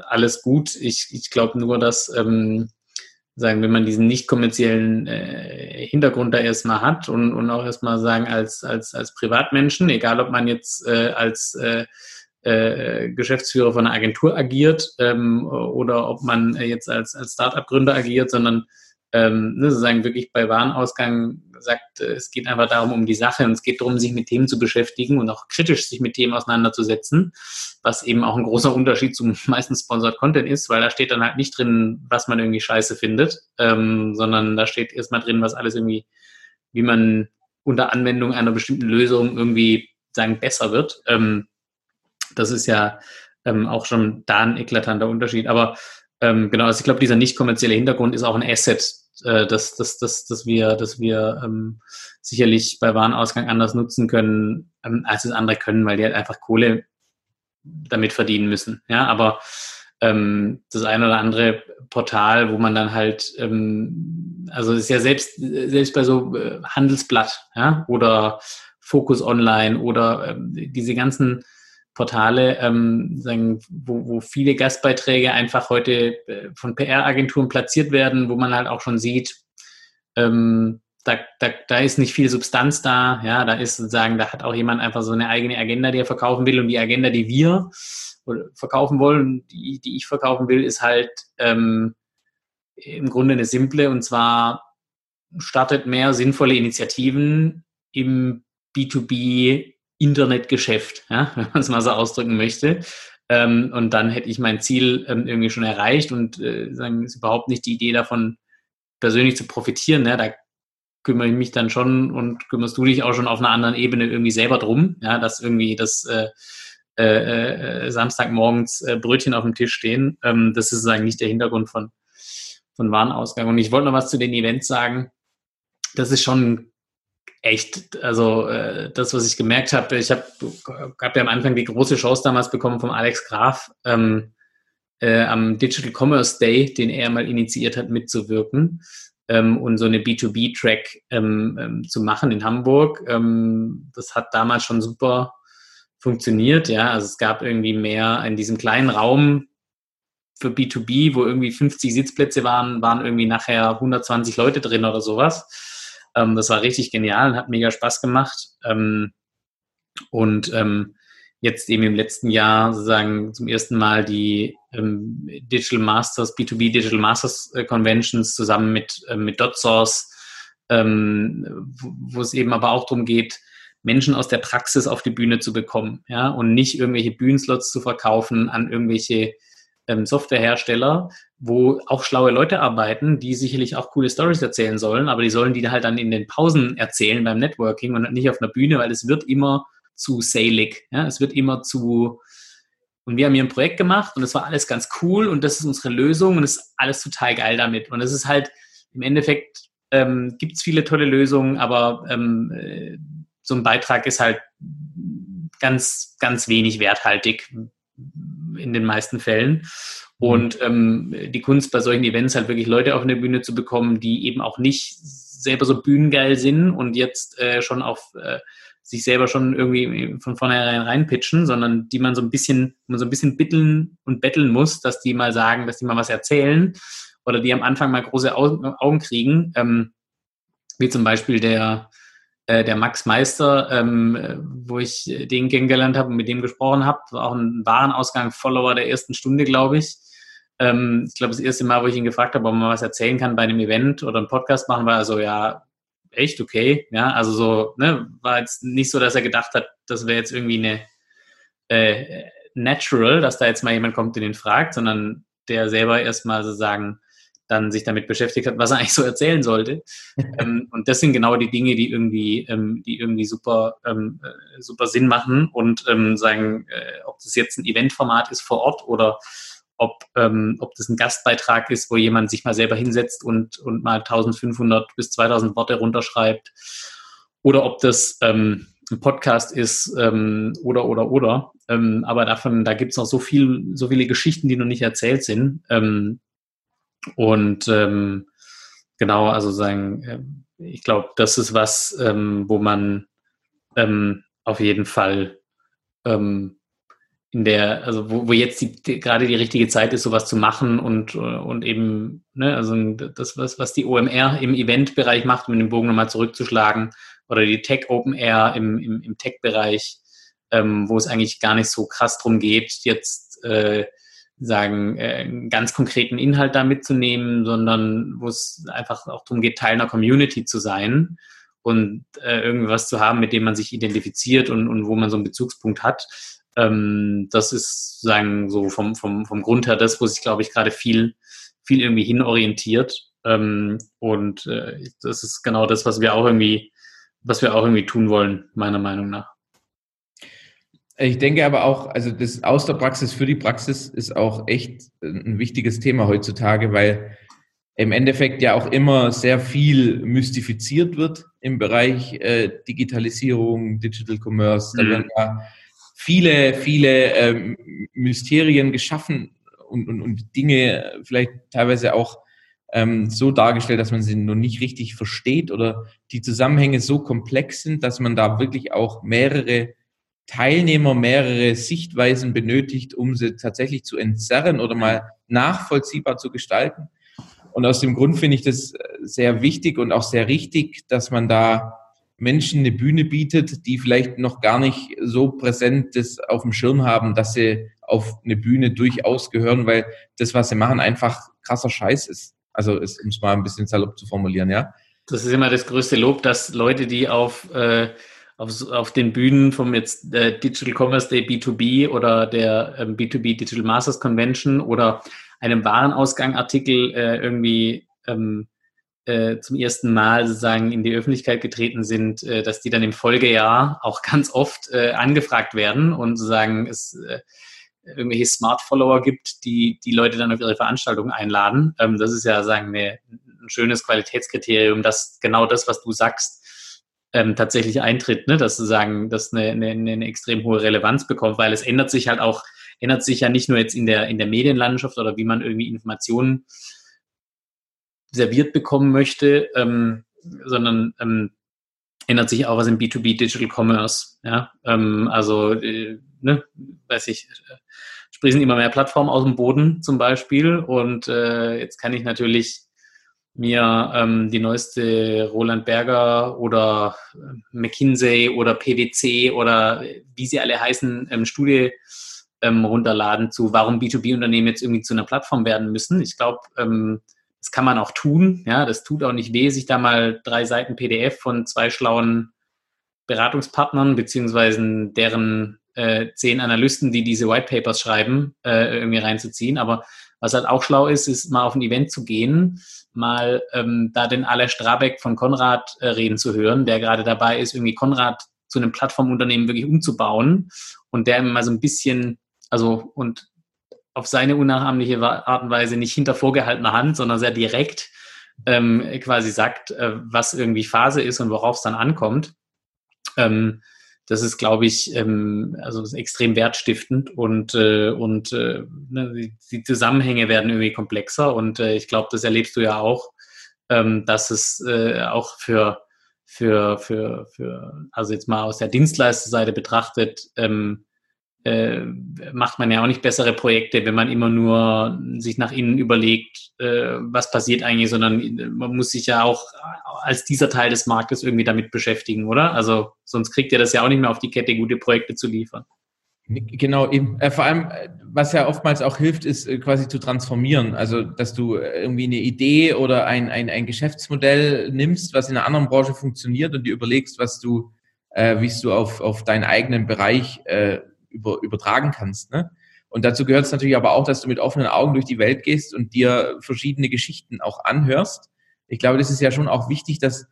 alles gut. Ich, ich glaube nur, dass ähm, sagen, wenn man diesen nicht kommerziellen äh, Hintergrund da erstmal hat und, und auch erstmal sagen, als, als, als Privatmenschen, egal ob man jetzt äh, als äh, äh, Geschäftsführer von einer Agentur agiert ähm, oder ob man jetzt als, als Startup-Gründer agiert, sondern ähm, ne, sozusagen wirklich bei Warenausgang sagt, äh, es geht einfach darum, um die Sache und es geht darum, sich mit Themen zu beschäftigen und auch kritisch sich mit Themen auseinanderzusetzen, was eben auch ein großer Unterschied zum meisten Sponsored Content ist, weil da steht dann halt nicht drin, was man irgendwie scheiße findet, ähm, sondern da steht erstmal drin, was alles irgendwie, wie man unter Anwendung einer bestimmten Lösung irgendwie sagen besser wird. Ähm, das ist ja ähm, auch schon da ein eklatanter Unterschied. Aber ähm, genau, also ich glaube, dieser nicht kommerzielle Hintergrund ist auch ein Asset, äh, dass, dass, dass, dass wir, dass wir ähm, sicherlich bei Warenausgang anders nutzen können, ähm, als es andere können, weil die halt einfach Kohle damit verdienen müssen. Ja, aber ähm, das eine oder andere Portal, wo man dann halt, ähm, also ist ja selbst, selbst bei so äh, Handelsblatt, ja, oder Focus Online oder ähm, diese ganzen Portale, ähm, sagen, wo, wo viele Gastbeiträge einfach heute äh, von PR-Agenturen platziert werden, wo man halt auch schon sieht, ähm, da, da, da ist nicht viel Substanz da, ja, da ist sozusagen, da hat auch jemand einfach so eine eigene Agenda, die er verkaufen will und die Agenda, die wir verkaufen wollen, die, die ich verkaufen will, ist halt ähm, im Grunde eine simple und zwar startet mehr sinnvolle Initiativen im B2B Internetgeschäft, ja, wenn man es mal so ausdrücken möchte. Ähm, und dann hätte ich mein Ziel ähm, irgendwie schon erreicht und äh, sagen, ist überhaupt nicht die Idee davon, persönlich zu profitieren. Ne? Da kümmere ich mich dann schon und kümmerst du dich auch schon auf einer anderen Ebene irgendwie selber drum, ja, dass irgendwie das äh, äh, äh Samstagmorgens äh, Brötchen auf dem Tisch stehen. Ähm, das ist sozusagen nicht der Hintergrund von, von Warenausgang. Und ich wollte noch was zu den Events sagen. Das ist schon echt, also äh, das, was ich gemerkt habe, ich habe hab ja am Anfang die große Chance damals bekommen vom Alex Graf ähm, äh, am Digital Commerce Day, den er mal initiiert hat, mitzuwirken ähm, und so eine B2B-Track ähm, ähm, zu machen in Hamburg. Ähm, das hat damals schon super funktioniert, ja. Also es gab irgendwie mehr in diesem kleinen Raum für B2B, wo irgendwie 50 Sitzplätze waren, waren irgendwie nachher 120 Leute drin oder sowas. Ähm, das war richtig genial und hat mega Spaß gemacht. Ähm, und ähm, jetzt eben im letzten Jahr sozusagen zum ersten Mal die ähm, Digital Masters, B2B Digital Masters äh, Conventions zusammen mit, äh, mit DotSource, ähm, wo, es eben aber auch darum geht, Menschen aus der Praxis auf die Bühne zu bekommen, ja, und nicht irgendwelche Bühnenslots zu verkaufen an irgendwelche ähm, Softwarehersteller, wo auch schlaue Leute arbeiten, die sicherlich auch coole Stories erzählen sollen, aber die sollen die halt dann in den Pausen erzählen beim Networking und nicht auf einer Bühne, weil es wird immer zu salig, ja, es wird immer zu und wir haben hier ein Projekt gemacht und es war alles ganz cool und das ist unsere Lösung und es ist alles total geil damit. Und es ist halt im Endeffekt ähm, gibt es viele tolle Lösungen, aber ähm, äh, so ein Beitrag ist halt ganz, ganz wenig werthaltig, in den meisten Fällen. Mhm. Und ähm, die Kunst bei solchen Events halt wirklich Leute auf eine Bühne zu bekommen, die eben auch nicht selber so bühnengeil sind und jetzt äh, schon auf äh, sich selber schon irgendwie von vornherein reinpitchen, sondern die man so ein bisschen, man so ein bisschen bitteln und betteln muss, dass die mal sagen, dass die mal was erzählen oder die am Anfang mal große Augen kriegen, ähm, wie zum Beispiel der äh, der Max Meister, ähm, wo ich den kennengelernt habe und mit dem gesprochen habe, war auch ein Warenausgang-Follower der ersten Stunde, glaube ich. Ähm, ich glaube, das erste Mal, wo ich ihn gefragt habe, ob man was erzählen kann bei einem Event oder einem Podcast machen, war er so, ja, echt okay. Ja, also so, ne, war jetzt nicht so, dass er gedacht hat, das wäre jetzt irgendwie eine äh, natural, dass da jetzt mal jemand kommt, den ihn fragt, sondern der selber erstmal sozusagen dann sich damit beschäftigt hat, was er eigentlich so erzählen sollte. ähm, und das sind genau die Dinge, die irgendwie, ähm, die irgendwie super, ähm, äh, super Sinn machen und ähm, sagen, äh, ob das jetzt ein Eventformat ist vor Ort oder ob, ähm, ob das ein Gastbeitrag ist, wo jemand sich mal selber hinsetzt und, und mal 1500 bis 2000 Worte runterschreibt oder ob das ähm, ein Podcast ist oder, oder, oder. Aber davon, da gibt es noch so viel, so viele Geschichten, die noch nicht erzählt sind. Ähm, und ähm, genau, also sagen, äh, ich glaube, das ist was, ähm, wo man ähm, auf jeden Fall ähm, in der, also wo, wo jetzt die, die, gerade die richtige Zeit ist, sowas zu machen und, und eben, ne, also das, was, was die OMR im Eventbereich macht, um den Bogen nochmal zurückzuschlagen, oder die Tech Open Air im, im, im Tech-Bereich, ähm, wo es eigentlich gar nicht so krass drum geht, jetzt äh, sagen, äh, einen ganz konkreten Inhalt da mitzunehmen, sondern wo es einfach auch darum geht, Teil einer Community zu sein und äh, irgendwas zu haben, mit dem man sich identifiziert und, und wo man so einen Bezugspunkt hat. Ähm, das ist sagen so vom, vom, vom Grund her das, wo sich, glaube ich, gerade viel, viel irgendwie hinorientiert. Ähm, und äh, das ist genau das, was wir auch irgendwie, was wir auch irgendwie tun wollen, meiner Meinung nach. Ich denke aber auch, also das aus der Praxis für die Praxis ist auch echt ein wichtiges Thema heutzutage, weil im Endeffekt ja auch immer sehr viel mystifiziert wird im Bereich äh, Digitalisierung, Digital Commerce. Da mhm. werden ja viele, viele ähm, Mysterien geschaffen und, und, und Dinge vielleicht teilweise auch ähm, so dargestellt, dass man sie noch nicht richtig versteht oder die Zusammenhänge so komplex sind, dass man da wirklich auch mehrere Teilnehmer, mehrere Sichtweisen benötigt, um sie tatsächlich zu entzerren oder mal nachvollziehbar zu gestalten. Und aus dem Grund finde ich das sehr wichtig und auch sehr richtig, dass man da Menschen eine Bühne bietet, die vielleicht noch gar nicht so präsent das auf dem Schirm haben, dass sie auf eine Bühne durchaus gehören, weil das, was sie machen, einfach krasser Scheiß ist. Also um es mal ein bisschen salopp zu formulieren, ja. Das ist immer das größte Lob, dass Leute, die auf, äh, auf, auf den Bühnen vom jetzt äh, Digital Commerce Day B2B oder der ähm, B2B Digital Masters Convention oder einem Warenausgang-Artikel äh, irgendwie ähm, äh, zum ersten Mal sozusagen in die Öffentlichkeit getreten sind, äh, dass die dann im Folgejahr auch ganz oft äh, angefragt werden und sozusagen es äh, irgendwelche Smart Follower gibt, die die Leute dann auf ihre Veranstaltung einladen. Ähm, das ist ja sagen eine, ein schönes Qualitätskriterium, dass genau das, was du sagst, ähm, tatsächlich eintritt, ne? dass sozusagen das eine, eine, eine extrem hohe Relevanz bekommt, weil es ändert sich halt auch, ändert sich ja nicht nur jetzt in der in der Medienlandschaft oder wie man irgendwie Informationen serviert bekommen möchte, ähm, sondern ähm, ändert sich auch was im B2B Digital Commerce. Ja? Ähm, also, äh, ne, weiß ich, sprießen immer mehr Plattformen aus dem Boden zum Beispiel und äh, jetzt kann ich natürlich mir ähm, die neueste Roland Berger oder äh, McKinsey oder PwC oder wie sie alle heißen, ähm, Studie ähm, runterladen zu, warum B2B-Unternehmen jetzt irgendwie zu einer Plattform werden müssen. Ich glaube, ähm, das kann man auch tun. Ja, das tut auch nicht weh, sich da mal drei Seiten PDF von zwei schlauen Beratungspartnern beziehungsweise deren äh, zehn Analysten, die diese White Papers schreiben, äh, irgendwie reinzuziehen. Aber was halt auch schlau ist, ist mal auf ein Event zu gehen, mal ähm, da den Aller Strabeck von Konrad äh, reden zu hören, der gerade dabei ist, irgendwie Konrad zu einem Plattformunternehmen wirklich umzubauen und der mal so ein bisschen, also und auf seine unnachahmliche Art und Weise nicht hinter vorgehaltener Hand, sondern sehr direkt ähm, quasi sagt, äh, was irgendwie Phase ist und worauf es dann ankommt. Ähm, das ist, glaube ich, ähm, also extrem wertstiftend und, äh, und äh, ne, die, Zusammenhänge werden irgendwie komplexer und äh, ich glaube, das erlebst du ja auch, ähm, dass es äh, auch für, für, für, für, also jetzt mal aus der Dienstleisterseite betrachtet, ähm, äh, macht man ja auch nicht bessere Projekte, wenn man immer nur sich nach innen überlegt, äh, was passiert eigentlich, sondern man muss sich ja auch als dieser Teil des Marktes irgendwie damit beschäftigen, oder? Also sonst kriegt ihr das ja auch nicht mehr auf die Kette, gute Projekte zu liefern. Genau, eben. Äh, vor allem, äh, was ja oftmals auch hilft, ist äh, quasi zu transformieren. Also, dass du irgendwie eine Idee oder ein, ein, ein Geschäftsmodell nimmst, was in einer anderen Branche funktioniert und dir überlegst, was du, äh, wie du auf, auf deinen eigenen Bereich äh, über, übertragen kannst. Ne? Und dazu gehört es natürlich aber auch, dass du mit offenen Augen durch die Welt gehst und dir verschiedene Geschichten auch anhörst. Ich glaube, das ist ja schon auch wichtig, dass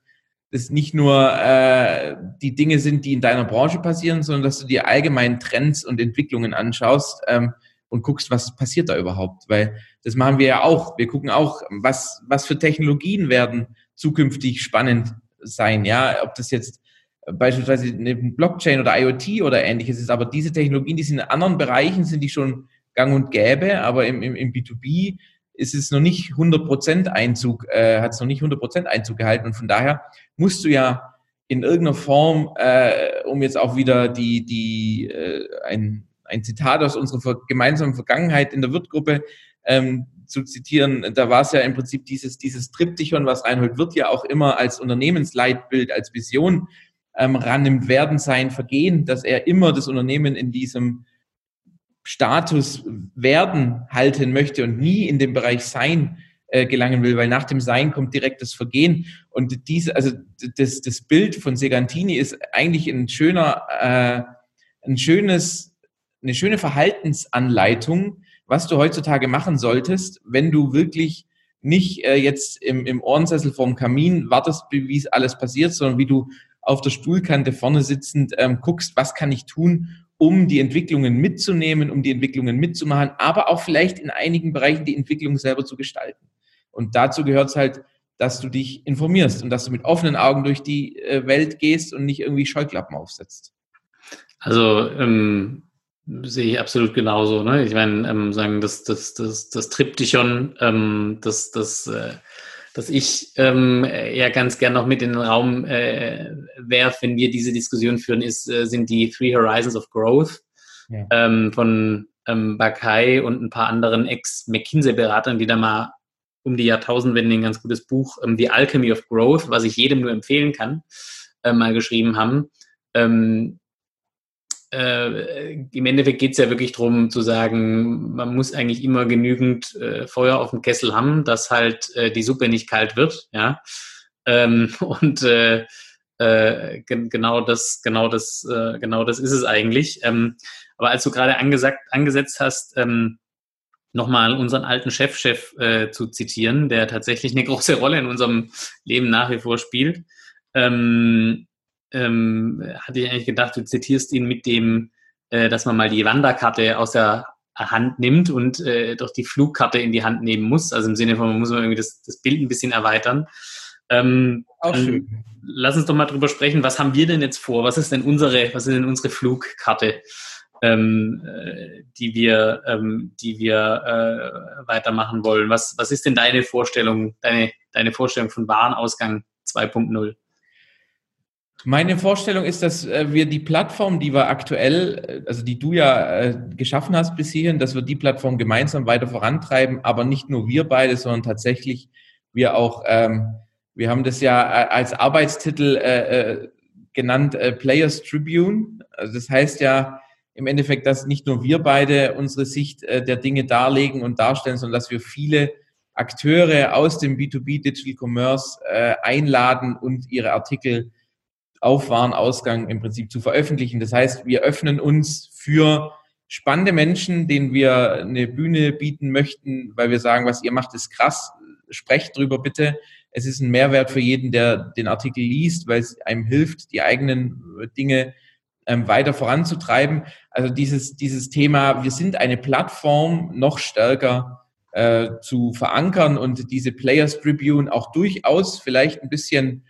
das nicht nur äh, die Dinge sind, die in deiner Branche passieren, sondern dass du dir allgemein Trends und Entwicklungen anschaust ähm, und guckst, was passiert da überhaupt. Weil das machen wir ja auch. Wir gucken auch, was, was für Technologien werden zukünftig spannend sein. Ja, ob das jetzt beispielsweise eine Blockchain oder IoT oder ähnliches ist, aber diese Technologien, die sind in anderen Bereichen, sind die schon gang und gäbe, aber im, im, im B2B ist es noch nicht 100% Einzug, äh, hat es noch nicht 100% Einzug gehalten und von daher musst du ja in irgendeiner Form, äh, um jetzt auch wieder die, die, äh, ein, ein Zitat aus unserer gemeinsamen Vergangenheit in der Wirtgruppe ähm, zu zitieren, da war es ja im Prinzip dieses, dieses Triptychon, was Reinhold Wirth ja auch immer als Unternehmensleitbild, als Vision ähm, rannimmt, werden sein Vergehen, dass er immer das Unternehmen in diesem Status werden halten möchte und nie in dem Bereich sein äh, gelangen will, weil nach dem Sein kommt direkt das Vergehen. Und diese, also das, das Bild von Segantini ist eigentlich ein schöner, äh, ein schönes, eine schöne Verhaltensanleitung, was du heutzutage machen solltest, wenn du wirklich nicht äh, jetzt im, im Ohrensessel vorm Kamin wartest, wie es alles passiert, sondern wie du auf der Stuhlkante vorne sitzend ähm, guckst, was kann ich tun, um die Entwicklungen mitzunehmen, um die Entwicklungen mitzumachen, aber auch vielleicht in einigen Bereichen die Entwicklung selber zu gestalten. Und dazu gehört es halt, dass du dich informierst und dass du mit offenen Augen durch die äh, Welt gehst und nicht irgendwie Scheuklappen aufsetzt. Also ähm, sehe ich absolut genauso. Ne? Ich meine, ähm, sagen das, das, das, das Triptychon, ähm, das, das äh, dass ich ähm, ja ganz gern noch mit in den Raum äh, werfe, wenn wir diese Diskussion führen, ist, äh, sind die Three Horizons of Growth ja. ähm, von ähm, Bakai und ein paar anderen Ex-McKinsey-Beratern, die da mal um die Jahrtausendwende ein ganz gutes Buch, ähm, The Alchemy of Growth, was ich jedem nur empfehlen kann, äh, mal geschrieben haben. Ähm, äh, im Endeffekt geht es ja wirklich darum zu sagen, man muss eigentlich immer genügend äh, Feuer auf dem Kessel haben, dass halt äh, die Suppe nicht kalt wird, ja. Ähm, und äh, äh, genau das, genau das, äh, genau das ist es eigentlich. Ähm, aber als du gerade angesagt, angesetzt hast, ähm, nochmal unseren alten Chefchef -Chef, zu zitieren, der tatsächlich eine große Rolle in unserem Leben nach wie vor spielt, ähm, ähm, hatte ich eigentlich gedacht, du zitierst ihn mit dem, äh, dass man mal die Wanderkarte aus der Hand nimmt und äh, doch die Flugkarte in die Hand nehmen muss. Also im Sinne von, man muss man irgendwie das, das Bild ein bisschen erweitern. Ähm, Auch schön. Lass uns doch mal drüber sprechen, was haben wir denn jetzt vor? Was ist denn unsere, was ist denn unsere Flugkarte, ähm, äh, die wir, ähm, die wir äh, weitermachen wollen? Was, was ist denn deine Vorstellung, deine, deine Vorstellung von Warenausgang 2.0? Meine Vorstellung ist, dass äh, wir die Plattform, die wir aktuell, äh, also die du ja äh, geschaffen hast bis hierhin, dass wir die Plattform gemeinsam weiter vorantreiben, aber nicht nur wir beide, sondern tatsächlich wir auch, ähm, wir haben das ja als Arbeitstitel äh, genannt äh, Players Tribune. Also das heißt ja im Endeffekt, dass nicht nur wir beide unsere Sicht äh, der Dinge darlegen und darstellen, sondern dass wir viele Akteure aus dem B2B Digital Commerce äh, einladen und ihre Artikel auf Warenausgang im Prinzip zu veröffentlichen. Das heißt, wir öffnen uns für spannende Menschen, denen wir eine Bühne bieten möchten, weil wir sagen, was ihr macht, ist krass. Sprecht drüber bitte. Es ist ein Mehrwert für jeden, der den Artikel liest, weil es einem hilft, die eigenen Dinge ähm, weiter voranzutreiben. Also dieses, dieses Thema, wir sind eine Plattform, noch stärker äh, zu verankern und diese Players Tribune auch durchaus vielleicht ein bisschen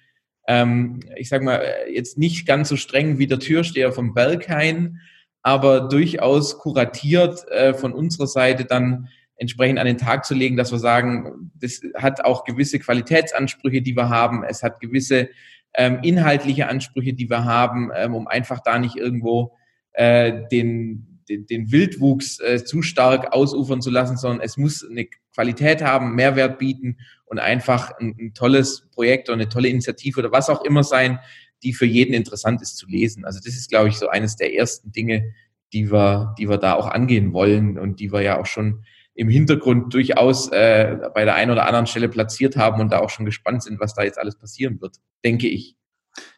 ähm, ich sage mal, jetzt nicht ganz so streng wie der Türsteher vom Berghain, aber durchaus kuratiert äh, von unserer Seite dann entsprechend an den Tag zu legen, dass wir sagen, das hat auch gewisse Qualitätsansprüche, die wir haben. Es hat gewisse ähm, inhaltliche Ansprüche, die wir haben, ähm, um einfach da nicht irgendwo äh, den, den, den Wildwuchs äh, zu stark ausufern zu lassen, sondern es muss eine Qualität haben, Mehrwert bieten und einfach ein, ein tolles Projekt oder eine tolle Initiative oder was auch immer sein, die für jeden interessant ist zu lesen. Also das ist, glaube ich, so eines der ersten Dinge, die wir, die wir da auch angehen wollen und die wir ja auch schon im Hintergrund durchaus äh, bei der einen oder anderen Stelle platziert haben und da auch schon gespannt sind, was da jetzt alles passieren wird, denke ich.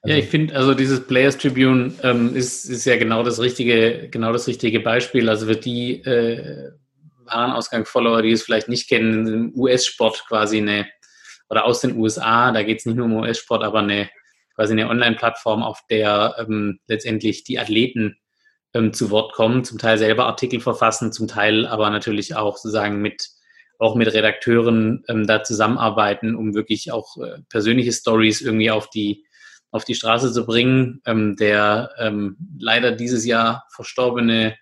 Also, ja, ich finde, also dieses Players Tribune ähm, ist, ist ja genau das richtige, genau das richtige Beispiel. Also wird die äh, Warenausgang-Follower, die es vielleicht nicht kennen, im US-Sport quasi eine, oder aus den USA, da geht es nicht nur um US-Sport, aber eine quasi eine Online-Plattform, auf der ähm, letztendlich die Athleten ähm, zu Wort kommen, zum Teil selber Artikel verfassen, zum Teil aber natürlich auch sozusagen mit auch mit Redakteuren ähm, da zusammenarbeiten, um wirklich auch äh, persönliche Stories irgendwie auf die auf die Straße zu bringen. Ähm, der ähm, leider dieses Jahr verstorbene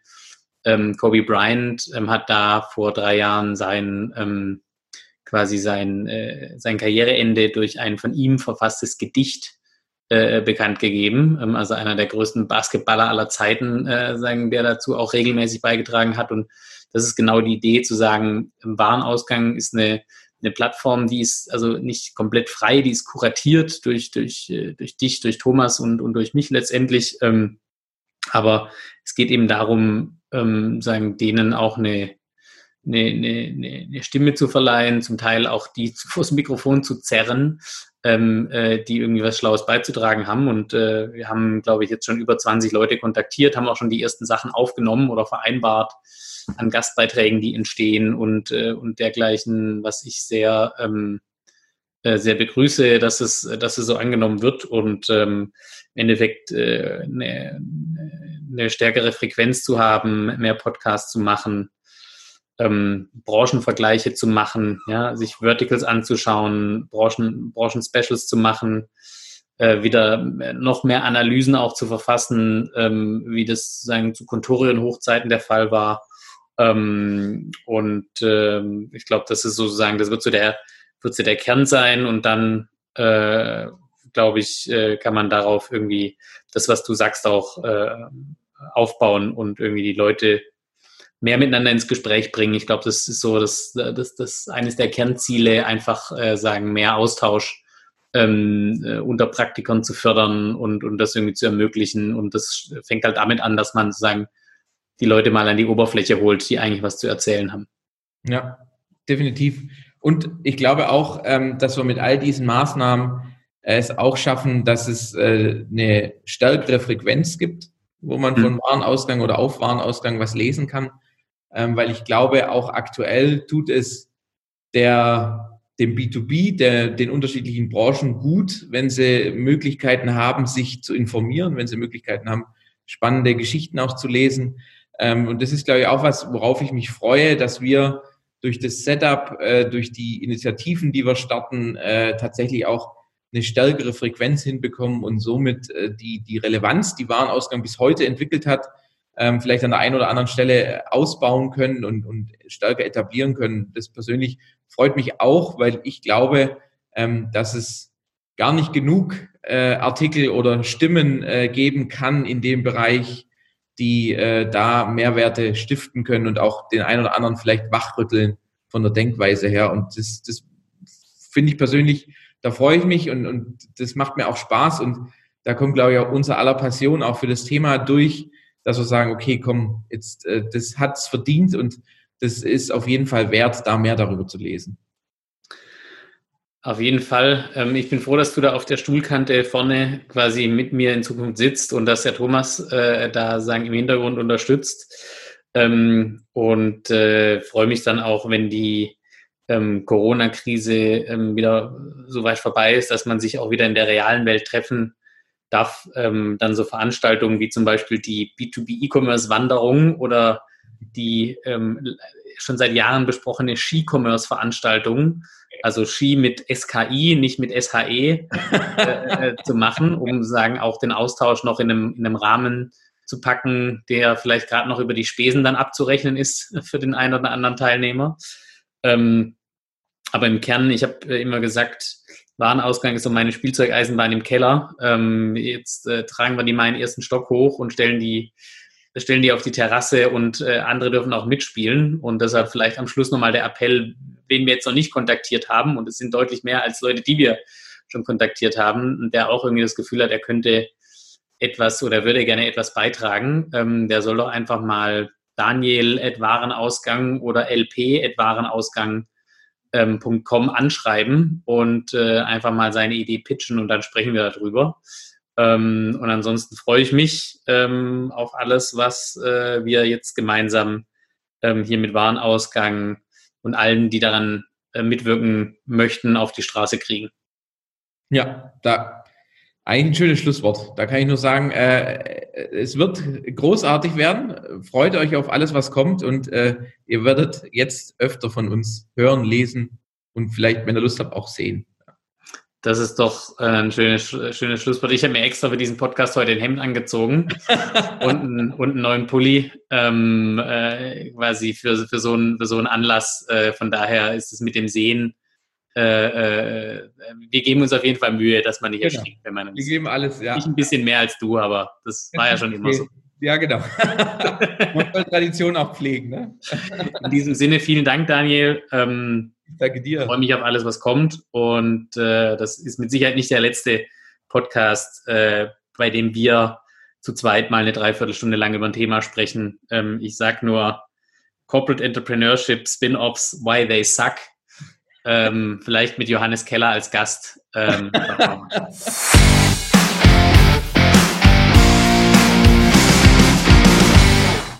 ähm, Kobe Bryant ähm, hat da vor drei Jahren sein ähm, quasi sein, äh, sein Karriereende durch ein von ihm verfasstes Gedicht äh, bekannt gegeben. Ähm, also einer der größten Basketballer aller Zeiten, äh, sagen, der dazu auch regelmäßig beigetragen hat. Und das ist genau die Idee zu sagen, Warenausgang ist eine, eine Plattform, die ist also nicht komplett frei, die ist kuratiert durch, durch, äh, durch dich, durch Thomas und, und durch mich letztendlich. Ähm, aber es geht eben darum, ähm, sagen, denen auch eine, eine, eine, eine Stimme zu verleihen, zum Teil auch die vors Mikrofon zu zerren, ähm, äh, die irgendwie was Schlaues beizutragen haben. Und äh, wir haben, glaube ich, jetzt schon über 20 Leute kontaktiert, haben auch schon die ersten Sachen aufgenommen oder vereinbart an Gastbeiträgen, die entstehen und, äh, und dergleichen, was ich sehr, ähm, äh, sehr begrüße, dass es, dass es so angenommen wird und ähm, im Endeffekt äh, eine, eine stärkere Frequenz zu haben, mehr Podcasts zu machen ähm, Branchenvergleiche zu machen, ja, sich Verticals anzuschauen, Branchen, Branchen-Specials zu machen, äh, wieder noch mehr Analysen auch zu verfassen, ähm, wie das sagen, zu Kontorien-Hochzeiten der Fall war. Ähm, und ähm, ich glaube, das ist sozusagen, das wird so der, wird so der Kern sein und dann äh, glaube ich, äh, kann man darauf irgendwie das, was du sagst, auch äh, aufbauen und irgendwie die Leute mehr miteinander ins Gespräch bringen. Ich glaube, das ist so das, das, das eines der Kernziele, einfach äh, sagen, mehr Austausch ähm, äh, unter Praktikern zu fördern und, und das irgendwie zu ermöglichen. Und das fängt halt damit an, dass man sozusagen die Leute mal an die Oberfläche holt, die eigentlich was zu erzählen haben. Ja, definitiv. Und ich glaube auch, ähm, dass wir mit all diesen Maßnahmen es auch schaffen, dass es äh, eine stärkere Frequenz gibt, wo man mhm. von Warenausgang oder auf Warenausgang was lesen kann ähm, weil ich glaube, auch aktuell tut es der, dem B2B, der, den unterschiedlichen Branchen gut, wenn sie Möglichkeiten haben, sich zu informieren, wenn sie Möglichkeiten haben, spannende Geschichten auch zu lesen. Ähm, und das ist, glaube ich, auch was, worauf ich mich freue, dass wir durch das Setup, äh, durch die Initiativen, die wir starten, äh, tatsächlich auch eine stärkere Frequenz hinbekommen und somit äh, die, die Relevanz, die Warenausgang bis heute entwickelt hat, ähm, vielleicht an der einen oder anderen Stelle ausbauen können und, und stärker etablieren können. Das persönlich freut mich auch, weil ich glaube, ähm, dass es gar nicht genug äh, Artikel oder Stimmen äh, geben kann in dem Bereich, die äh, da Mehrwerte stiften können und auch den einen oder anderen vielleicht wachrütteln von der Denkweise her. Und das, das finde ich persönlich, da freue ich mich und, und das macht mir auch Spaß und da kommt, glaube ich, auch unser aller Passion auch für das Thema durch, dass wir sagen, okay, komm, jetzt, äh, das hat's verdient und das ist auf jeden Fall wert, da mehr darüber zu lesen. Auf jeden Fall. Ähm, ich bin froh, dass du da auf der Stuhlkante vorne quasi mit mir in Zukunft sitzt und dass der Thomas äh, da sagen im Hintergrund unterstützt. Ähm, und äh, freue mich dann auch, wenn die ähm, Corona-Krise ähm, wieder so weit vorbei ist, dass man sich auch wieder in der realen Welt treffen darf ähm, dann so Veranstaltungen wie zum Beispiel die B2B E-Commerce-Wanderung oder die ähm, schon seit Jahren besprochene Ski-Commerce-Veranstaltung, also Ski mit SKI, nicht mit SHE, äh, äh, zu machen, um sagen auch den Austausch noch in einem, in einem Rahmen zu packen, der vielleicht gerade noch über die Spesen dann abzurechnen ist für den einen oder anderen Teilnehmer. Ähm, aber im Kern, ich habe äh, immer gesagt, Warenausgang ist so meine Spielzeugeisenbahn im Keller. Ähm, jetzt äh, tragen wir die mal in den ersten Stock hoch und stellen die stellen die auf die Terrasse und äh, andere dürfen auch mitspielen. Und deshalb vielleicht am Schluss nochmal der Appell, wen wir jetzt noch nicht kontaktiert haben. Und es sind deutlich mehr als Leute, die wir schon kontaktiert haben, und der auch irgendwie das Gefühl hat, er könnte etwas oder würde gerne etwas beitragen. Ähm, der soll doch einfach mal Daniel at Warenausgang oder LP at Warenausgang.com ähm, anschreiben und äh, einfach mal seine Idee pitchen und dann sprechen wir darüber. Ähm, und ansonsten freue ich mich ähm, auf alles, was äh, wir jetzt gemeinsam ähm, hier mit Warenausgang und allen, die daran äh, mitwirken möchten, auf die Straße kriegen. Ja, da ein schönes Schlusswort. Da kann ich nur sagen, äh, es wird großartig werden. Freut euch auf alles, was kommt und äh, ihr werdet jetzt öfter von uns hören, lesen und vielleicht, wenn ihr Lust habt, auch sehen. Das ist doch äh, ein schönes, schönes Schlusswort. Ich habe mir extra für diesen Podcast heute ein Hemd angezogen und, einen, und einen neuen Pulli, ähm, äh, quasi für, für, so einen, für so einen Anlass. Äh, von daher ist es mit dem Sehen, äh, äh, wir geben uns auf jeden Fall Mühe, dass man nicht genau. erschrickt, wenn man uns. Wir geben alles, ja. Nicht ein bisschen mehr als du, aber das war ja schon immer so. Ja, genau. man soll Tradition auch pflegen. Ne? In diesem Sinne, vielen Dank, Daniel. Ähm, Danke dir. Ich freue mich auf alles, was kommt. Und äh, das ist mit Sicherheit nicht der letzte Podcast, äh, bei dem wir zu zweit mal eine Dreiviertelstunde lang über ein Thema sprechen. Ähm, ich sage nur Corporate Entrepreneurship, Spin-offs, Why They Suck. Ähm, vielleicht mit Johannes Keller als Gast. Ähm,